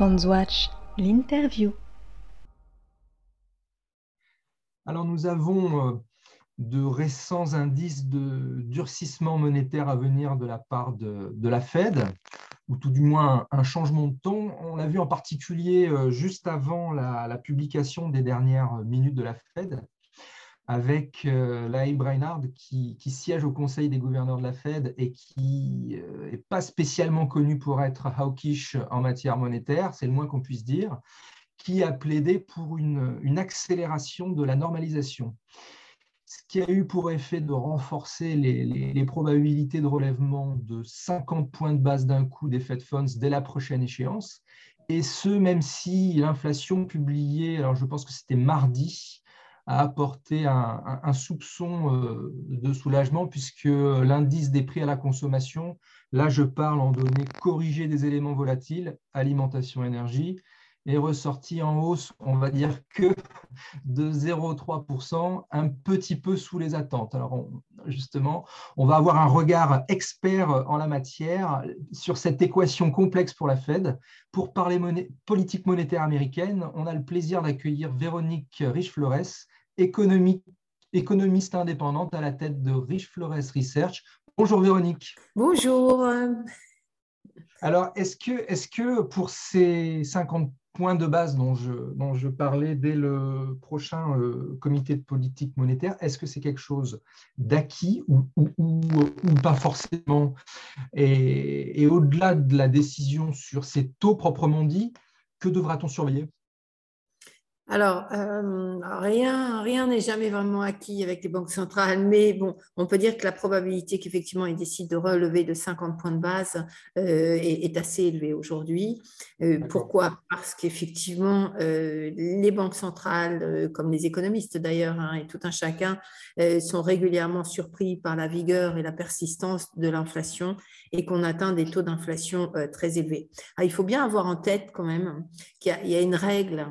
Watch, l'interview. Alors nous avons euh, de récents indices de durcissement monétaire à venir de la part de, la Fed, ou tout du moins un, changement de ton. On l'a vu en particulier euh, juste avant la, publication des dernières minutes de la Fed, avec euh, Laïb Reinhardt qui, siège au Conseil des gouverneurs de la Fed et qui n'est euh, pas spécialement connu pour être hawkish en matière monétaire, c'est le moins qu'on puisse dire, qui a plaidé pour une, accélération de la normalisation. Ce qui a eu pour effet de renforcer les, probabilités de relèvement de 50 points de base d'un coup des Fed Funds dès la prochaine échéance. Et ce, même si l'inflation publiée, alors je pense que c'était mardi, a apporté un, soupçon euh, de soulagement puisque l'indice des prix à la consommation, là je parle en données corrigées des éléments volatiles, alimentation, énergie, est ressorti en hausse, on va dire que de 0,3%, un petit peu sous les attentes. Alors justement, on va avoir un regard expert en la matière sur cette équation complexe pour la Fed. Pour parler politique monétaire américaine, on a le plaisir d'accueillir Véronique Riche-Flores, économiste indépendante à la tête de Rich Flores Research. Bonjour Véronique. Bonjour. Alors, est-ce que, est que pour ces 50 points de base dont je, dont je parlais dès le prochain euh, comité de politique monétaire, est-ce que c'est quelque chose d'acquis ou, ou, pas forcément? Et, et au-delà de la décision sur ces taux proprement dit, que devra-t-on surveiller? Alors, euh, rien rien n'est jamais vraiment acquis avec les banques centrales, mais bon, on peut dire que la probabilité qu'effectivement ils décident de relever de 50 points de base euh, est, assez élevée aujourd'hui. Euh, pourquoi? Parce qu'effectivement, les banques centrales, comme les économistes d'ailleurs, hein, et tout un chacun, sont régulièrement surpris par la vigueur et la persistance de l'inflation et qu'on atteint des taux d'inflation très élevés. Ah, il faut bien avoir en tête quand même qu'il y, a une règle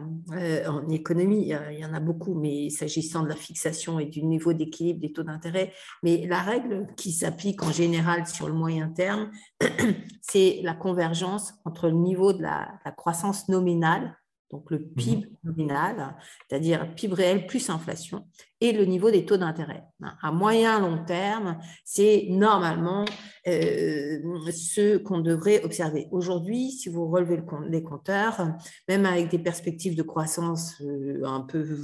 en économie, il y en a beaucoup, mais s'agissant de la fixation et du niveau d'équilibre des taux d'intérêt, mais la règle qui s'applique en général sur le moyen terme, c'est la convergence entre le niveau de la croissance nominale donc le mhm. PIB nominal, c'est-à-dire PIB réel plus inflation, et le niveau des taux d'intérêt. À moyen long terme, c'est normalement euh, ce qu'on devrait observer. Aujourd'hui, si vous relevez les compteurs, même avec des perspectives de croissance euh, un peu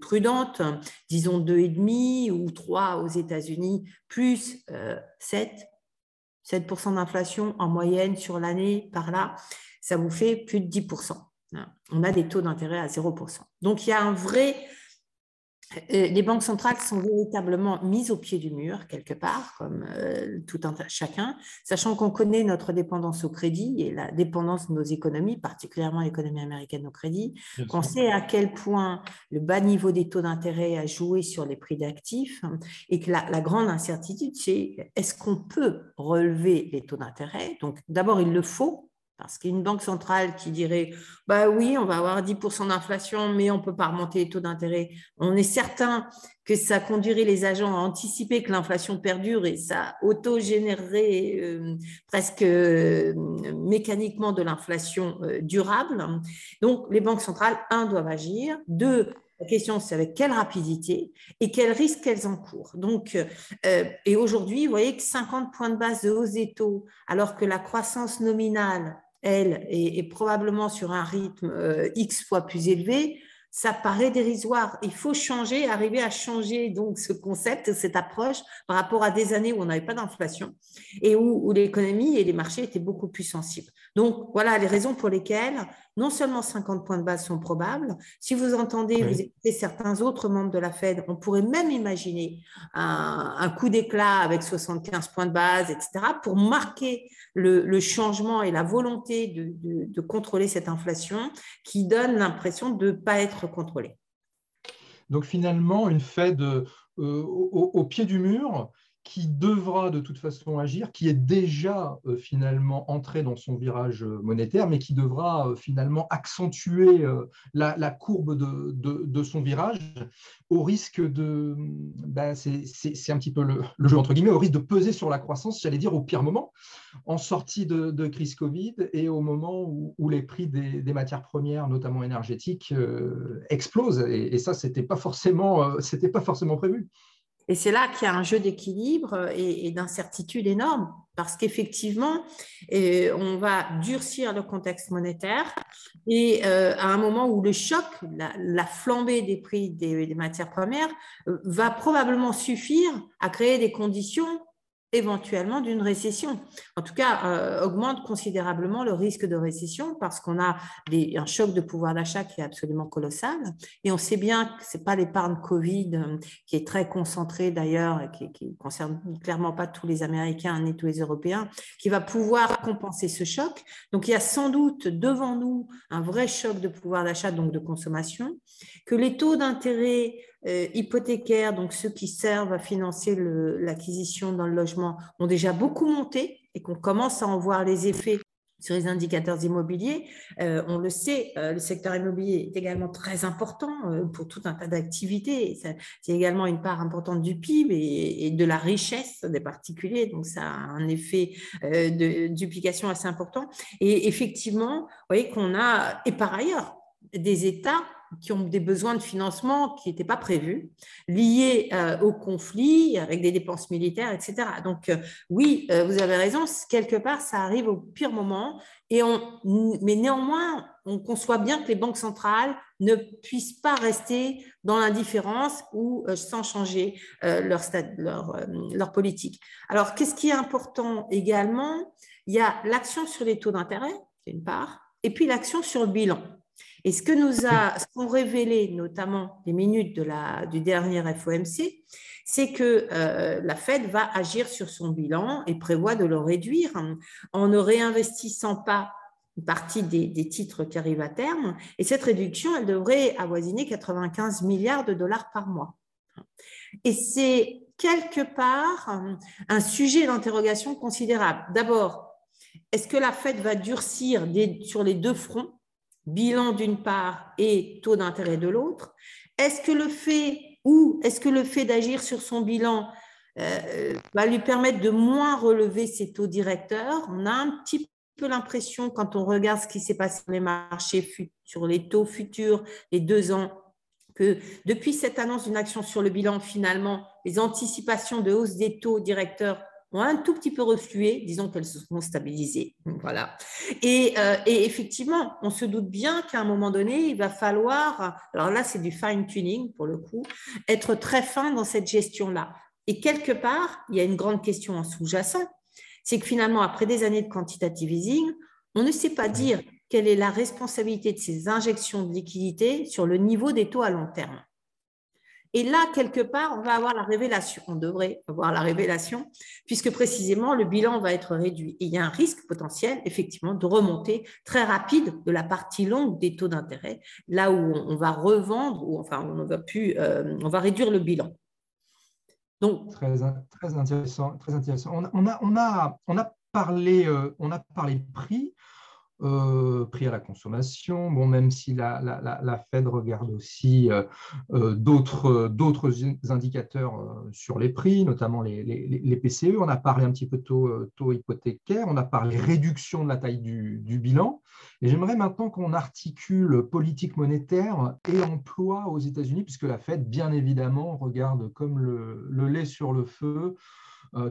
prudentes, disons 2,5 ou 3 aux États-Unis, plus 7, euh, 7% d'inflation en moyenne sur l'année par là, ça vous fait plus de 10% on a des taux d'intérêt à 0%. Donc, il y a un vrai... Euh, les banques centrales sont véritablement mises au pied du mur, quelque part, comme euh, tout un chacun, sachant qu'on connaît notre dépendance au crédit et la dépendance de nos économies, particulièrement l'économie américaine au crédit, qu'on sait à quel point le bas niveau des taux d'intérêt a joué sur les prix d'actifs et que la, la grande incertitude, c'est est-ce qu'on peut relever les taux d'intérêt. Donc, d'abord, il le faut, parce qu'une banque centrale qui dirait bah oui, on va avoir 10% d'inflation, mais on ne peut pas remonter les taux d'intérêt, on est certain que ça conduirait les agents à anticiper que l'inflation perdure et ça auto-générerait euh, presque euh, mécaniquement de l'inflation euh, durable. Donc, les banques centrales, un, doivent agir, deux, la question, c'est avec quelle rapidité et quels risques elles encourent. Donc, et aujourd'hui, vous voyez que 50 points de base de hausse des taux, alors que la croissance nominale elle, est, probablement sur un rythme euh, X fois plus élevé, ça paraît dérisoire. Il faut changer, arriver à changer donc ce concept, cette approche par rapport à des années où on n'avait pas d'inflation et où, l'économie et les marchés étaient beaucoup plus sensibles. Donc voilà les raisons pour lesquelles non seulement 50 points de base sont probables, si vous entendez, vous écoutez certains autres membres de la Fed, on pourrait même imaginer un, coup d'éclat avec 75 points de base, etc., pour marquer le, changement et la volonté de, contrôler cette inflation qui donne l'impression de ne pas être contrôlée. Donc finalement, une Fed euh, au, pied du mur qui devra de toute façon agir, qui est déjà euh, finalement entré dans son virage euh, monétaire, mais qui devra euh, finalement accentuer la, courbe de, son virage au risque de, ben, c'est un petit peu le, jeu entre guillemets, au risque de peser sur la croissance, j'allais dire au pire moment, en sortie de, crise Covid et au moment où, les prix des, matières premières, notamment énergétiques, explosent. Et, et ça, c'était pas pas forcément prévu. Et c'est là qu'il y a un jeu d'équilibre et, d'incertitude énorme, parce qu'effectivement, euh, on va durcir le contexte monétaire et euh, à un moment où le choc, la, flambée des prix des matières premières, euh, va probablement suffire à créer des conditions éventuellement d'une récession. En tout cas, euh, augmente considérablement le risque de récession parce qu'on a un choc de pouvoir d'achat qui est absolument colossal. Et on sait bien que ce n'est pas l'épargne Covid euh, qui est très concentrée d'ailleurs et qui ne concerne clairement pas tous les Américains ni tous les Européens qui va pouvoir compenser ce choc. Donc, il y a sans doute devant nous un vrai choc de pouvoir d'achat, donc de consommation, que les taux d'intérêt euh, hypothécaires, donc ceux qui servent à financer l'acquisition dans le logement, ont déjà beaucoup monté et qu'on commence à en voir les effets sur les indicateurs immobiliers. Euh, on le sait, euh, le secteur immobilier est également très important pour tout un tas d'activités. C'est également une part importante du PIB et, de la richesse des particuliers. Donc, ça a un effet de duplication assez important. Et effectivement, vous voyez qu'on a, et par ailleurs, des États qui ont des besoins de financement qui n'étaient pas prévus, liés euh, au conflit, avec des dépenses militaires, etc. Donc euh, oui, euh, vous avez raison, quelque part, ça arrive au pire moment, et on, mais néanmoins, on conçoit bien que les banques centrales ne puissent pas rester dans l'indifférence ou sans changer leur, leur, leur politique. Alors, qu'est-ce qui est important également? Il y a l'action sur les taux d'intérêt, d'une part, et puis l'action sur le bilan. Et ce que nous a, ont révélé notamment les minutes de la, du dernier FOMC, c'est que euh, la Fed va agir sur son bilan et prévoit de le réduire en ne réinvestissant pas une partie des, des, titres qui arrivent à terme. Et cette réduction, elle devrait avoisiner 95 milliards de dollars par mois. Et c'est quelque part un sujet d'interrogation considérable. D'abord, est-ce que la Fed va durcir sur les deux fronts? Bilan d'une part et taux d'intérêt de l'autre. Est-ce que le fait ou est-ce que le fait d'agir sur son bilan euh, va lui permettre de moins relever ses taux directeurs? On a un petit peu l'impression, quand on regarde ce qui s'est passé sur les marchés, sur les taux futurs, les deux ans, que depuis cette annonce d'une action sur le bilan, finalement, les anticipations de hausse des taux directeurs ont un tout petit peu reflué, disons qu'elles se sont stabilisées. Voilà. Et, euh, et effectivement, on se doute bien qu'à un moment donné, il va falloir, alors là, c'est du fine-tuning pour le coup, être très fin dans cette gestion-là. Et quelque part, il y a une grande question en sous-jacent, c'est que finalement, après des années de quantitative easing, on ne sait pas dire quelle est la responsabilité de ces injections de liquidités sur le niveau des taux à long terme. Et là, quelque part, on va avoir la révélation. On devrait avoir la révélation, puisque précisément, le bilan va être réduit. Et il y a un risque potentiel, effectivement, de remontée très rapide de la partie longue des taux d'intérêt, là où on va revendre, ou enfin, on va, plus, euh, on va réduire le bilan. Donc, très, intéressant. Très intéressant. On, a, parlé, euh, on a parlé prix. Euh, prix à la consommation, bon, même si la, la, Fed regarde aussi euh, euh, d'autres indicateurs sur les prix, notamment les, les, PCE. On a parlé un petit peu taux, taux hypothécaire, on a parlé réduction de la taille du, du bilan. Et j'aimerais maintenant qu'on articule politique monétaire et emploi aux États-Unis, puisque la Fed, bien évidemment, regarde comme le, le lait sur le feu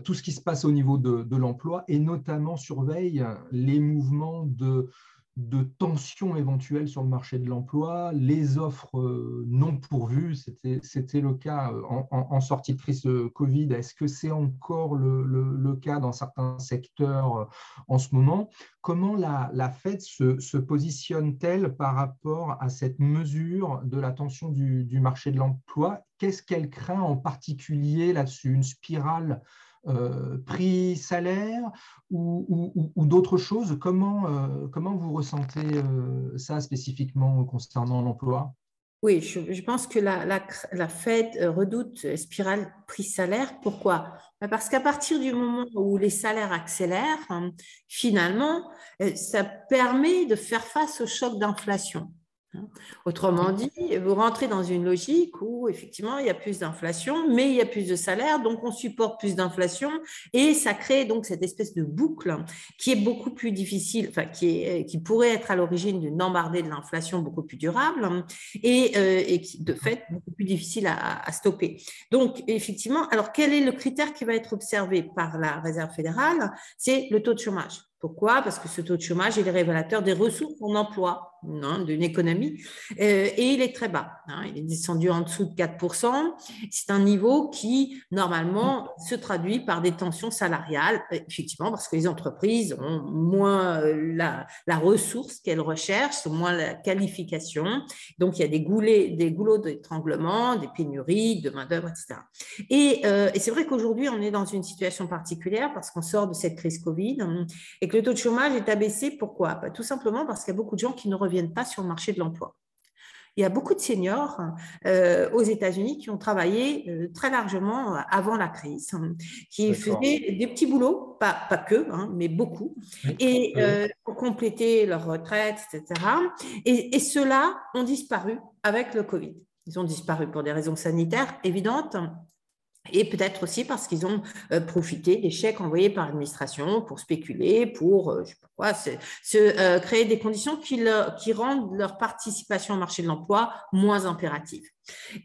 tout ce qui se passe au niveau de, l'emploi et notamment surveille les mouvements de, de tensions éventuelles sur le marché de l'emploi, les offres euh, non pourvues, c'était le cas euh, en, sortie de crise Covid. Est-ce que c'est encore le, cas dans certains secteurs en ce moment? Comment la, la Fed se, positionne-t-elle par rapport à cette mesure de la tension du, du marché de l'emploi? Qu'est-ce qu'elle craint en particulier là-dessus? Une spirale euh, prix, salaire ou, d'autres choses? Comment, euh, comment vous ressentez euh, ça spécifiquement concernant l'emploi? Oui, je, pense que la, la, Fed redoute spirale prix-salaire. Pourquoi? Bah, Parce qu'à partir du moment où les salaires accélèrent, hein, finalement, ça permet de faire face au choc d'inflation. Hein. Autrement dit, vous rentrez dans une logique où effectivement il y a plus d'inflation, mais il y a plus de salaire, donc on supporte plus d'inflation et ça crée donc cette espèce de boucle qui est beaucoup plus difficile, enfin qui, est, qui pourrait être à l'origine d'une embardée de l'inflation beaucoup plus durable et, euh, et, qui de fait beaucoup plus difficile à, à, stopper. Donc effectivement, alors quel est le critère qui va être observé par la Réserve fédérale? C'est le taux de chômage. Pourquoi? Parce que ce taux de chômage est le révélateur des ressources en emploi hein, d'une économie euh, et il est très bas. Hein. il est descendu en dessous de 4%. C'est un niveau qui, normalement, se traduit par des tensions salariales, effectivement, parce que les entreprises ont moins euh, la, la ressource qu'elles recherchent, moins la qualification. Donc, il y a des, goulets, des goulots d'étranglement, des pénuries de main-d'œuvre, etc. Et, euh, c'est vrai qu'aujourd'hui, on est dans une situation particulière parce qu'on sort de cette crise Covid et le taux de chômage est abaissé. Pourquoi? Bah, Tout simplement parce qu'il y a beaucoup de gens qui ne reviennent pas sur le marché de l'emploi. Il y a beaucoup de seniors euh, aux États-Unis qui ont travaillé euh, très largement avant la crise, hein, qui faisaient des petits boulots, pas, pas que, hein, mais beaucoup, et euh, pour compléter leur retraite, etc. Et, et ceux-là ont disparu avec le Covid. Ils ont disparu pour des raisons sanitaires évidentes, et peut-être aussi parce qu'ils ont euh, profité des chèques envoyés par l'administration pour spéculer, pour euh, je sais pas quoi, se, euh, créer des conditions qui, qui, rendent leur participation au marché de l'emploi moins impérative.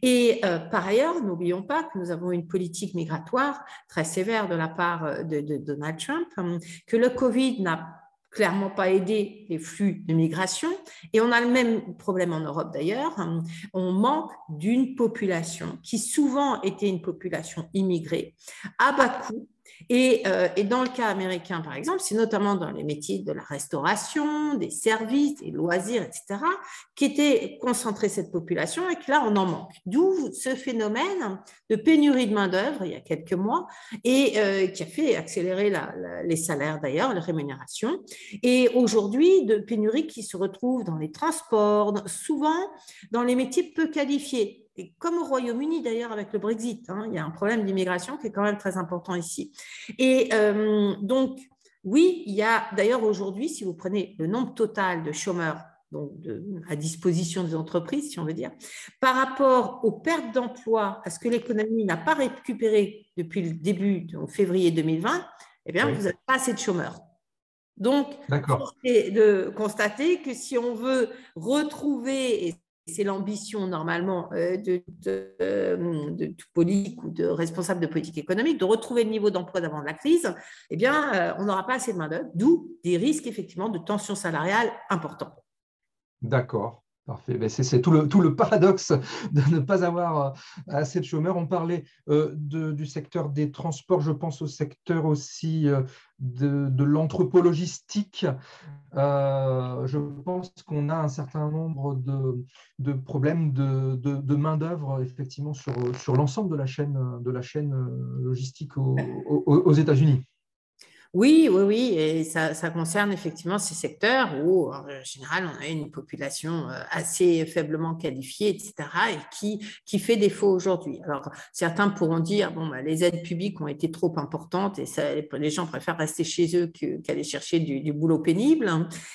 Et par ailleurs, n'oublions pas que nous avons une politique migratoire très sévère de la part de, de Donald Trump, que le Covid n'a clairement pas aider les flux de migration. Et on a le même problème en Europe d'ailleurs. On manque d'une population qui souvent était une population immigrée à bas coût euh, et, dans le cas américain, par exemple, c'est notamment dans les métiers de la restauration, des services, des loisirs, etc., qui était concentrée cette population et que là, on en manque. D'où ce phénomène de pénurie de main-d'œuvre il y a quelques mois et euh, qui a fait accélérer les salaires d'ailleurs, les rémunérations. Et aujourd'hui, de pénurie qui se retrouve dans les transports, souvent dans les métiers peu qualifiés et comme au Royaume-Uni d'ailleurs avec le Brexit, hein, il y a un problème d'immigration qui est quand même très important ici. Et euh, donc, oui, il y a d'ailleurs aujourd'hui, si vous prenez le nombre total de chômeurs donc à disposition des entreprises, si on veut dire, par rapport aux pertes d'emplois, à ce que l'économie n'a pas récupéré depuis le début, de février 2020, eh bien, vous n'avez pas assez de chômeurs. Donc, c'est de constater que si on veut retrouver, et c'est l'ambition normalement euh, de, euh, politique ou de responsable de politique économique, de retrouver le niveau d'emploi d'avant la crise, eh bien, euh, on n'aura pas assez de main-d'œuvre, d'où des risques effectivement de tension salariale importants. D'accord. Parfait. Ben, c'est tout le, paradoxe de ne pas avoir assez de chômeurs. On parlait du secteur des transports, je pense au secteur aussi de, de l'anthropologistique. Euh, je pense qu'on a un certain nombre de, problèmes de, main-d'œuvre effectivement sur, l'ensemble de la chaîne, logistique aux États-Unis. Oui, oui, oui, et ça, concerne effectivement ces secteurs où, en général, on a une population euh, assez faiblement qualifiée, etc., et qui, qui fait défaut aujourd'hui. Alors, certains pourront dire, bon, bah, les aides publiques ont été trop importantes et ça, les gens préfèrent rester chez eux qu'aller chercher du, boulot pénible.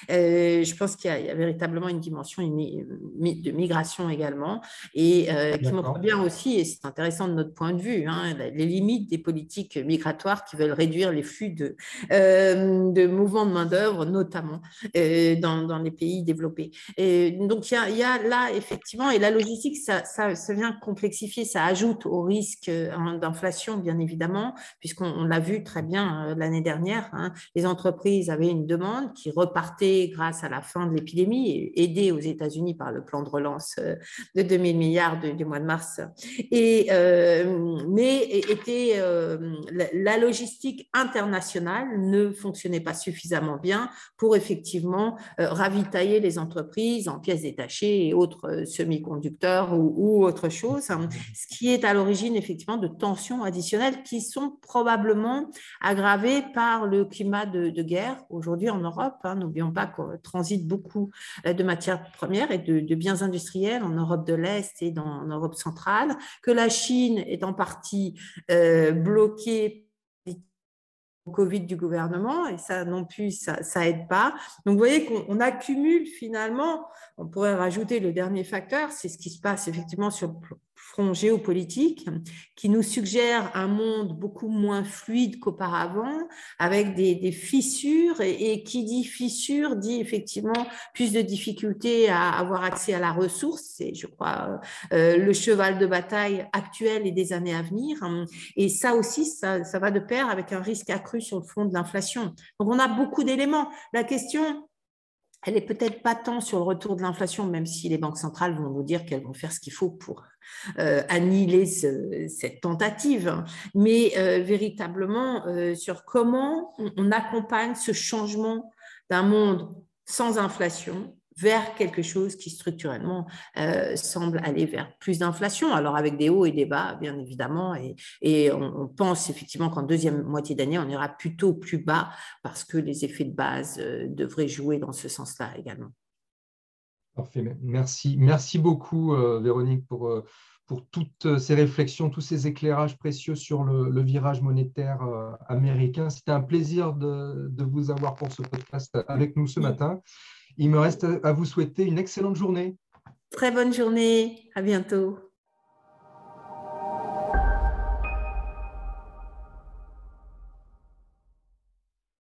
Euh, je pense qu'il y, a véritablement une dimension de migration également, et euh, qui montre bien aussi, et c'est intéressant de notre point de vue, hein, les limites des politiques migratoires qui veulent réduire les flux de de mouvements de main-d'œuvre, notamment euh, dans, les pays développés. Et donc, il y, a, là, effectivement, et la logistique, ça, vient complexifier, ça ajoute au risque hein, d'inflation, bien évidemment, puisqu'on l'a vu très bien euh, l'année dernière. Hein, les entreprises avaient une demande qui repartait grâce à la fin de l'épidémie, aidée aux États-Unis par le plan de relance de 2000 milliards du mois de mars. Et, mais était la logistique internationale ne fonctionnait pas suffisamment bien pour effectivement ravitailler les entreprises en pièces détachées et autres semi-conducteurs ou, autre chose, hein, ce qui est à l'origine effectivement de tensions additionnelles qui sont probablement aggravées par le climat de, guerre aujourd'hui en Europe. Hein. N'oublions pas qu'on transite beaucoup de matières premières et de, biens industriels en Europe de l'Est et en Europe centrale, que la Chine est en partie euh, bloquée Covid du gouvernement et ça non plus, ça, ça aide pas. Donc vous voyez qu'on accumule finalement, on pourrait rajouter le dernier facteur, c'est ce qui se passe effectivement sur le front géopolitique qui nous suggère un monde beaucoup moins fluide qu'auparavant, avec des, fissures, et, qui dit fissure dit effectivement plus de difficultés à avoir accès à la ressource, c'est je crois euh, le cheval de bataille actuel et des années à venir, et ça aussi, ça, ça va de pair avec un risque accru sur le front de l'inflation. Donc on a beaucoup d'éléments. La question, elle est peut-être pas tant sur le retour de l'inflation, même si les banques centrales vont nous dire qu'elles vont faire ce qu'il faut pour euh, annihiler cette tentative, mais euh, véritablement euh, sur comment on accompagne ce changement d'un monde sans inflation vers quelque chose qui structurellement euh, semble aller vers plus d'inflation, alors avec des hauts et des bas, bien évidemment, et, on, pense effectivement qu'en deuxième moitié d'année, on ira plutôt plus bas parce que les effets de base euh, devraient jouer dans ce sens-là également. Parfait, merci. Merci beaucoup, euh, Véronique, pour, pour toutes ces réflexions, tous ces éclairages précieux sur le, virage monétaire américain. C'était un plaisir de, de, vous avoir pour ce podcast avec nous ce matin. Il me reste à vous souhaiter une excellente journée. Très bonne journée. À bientôt.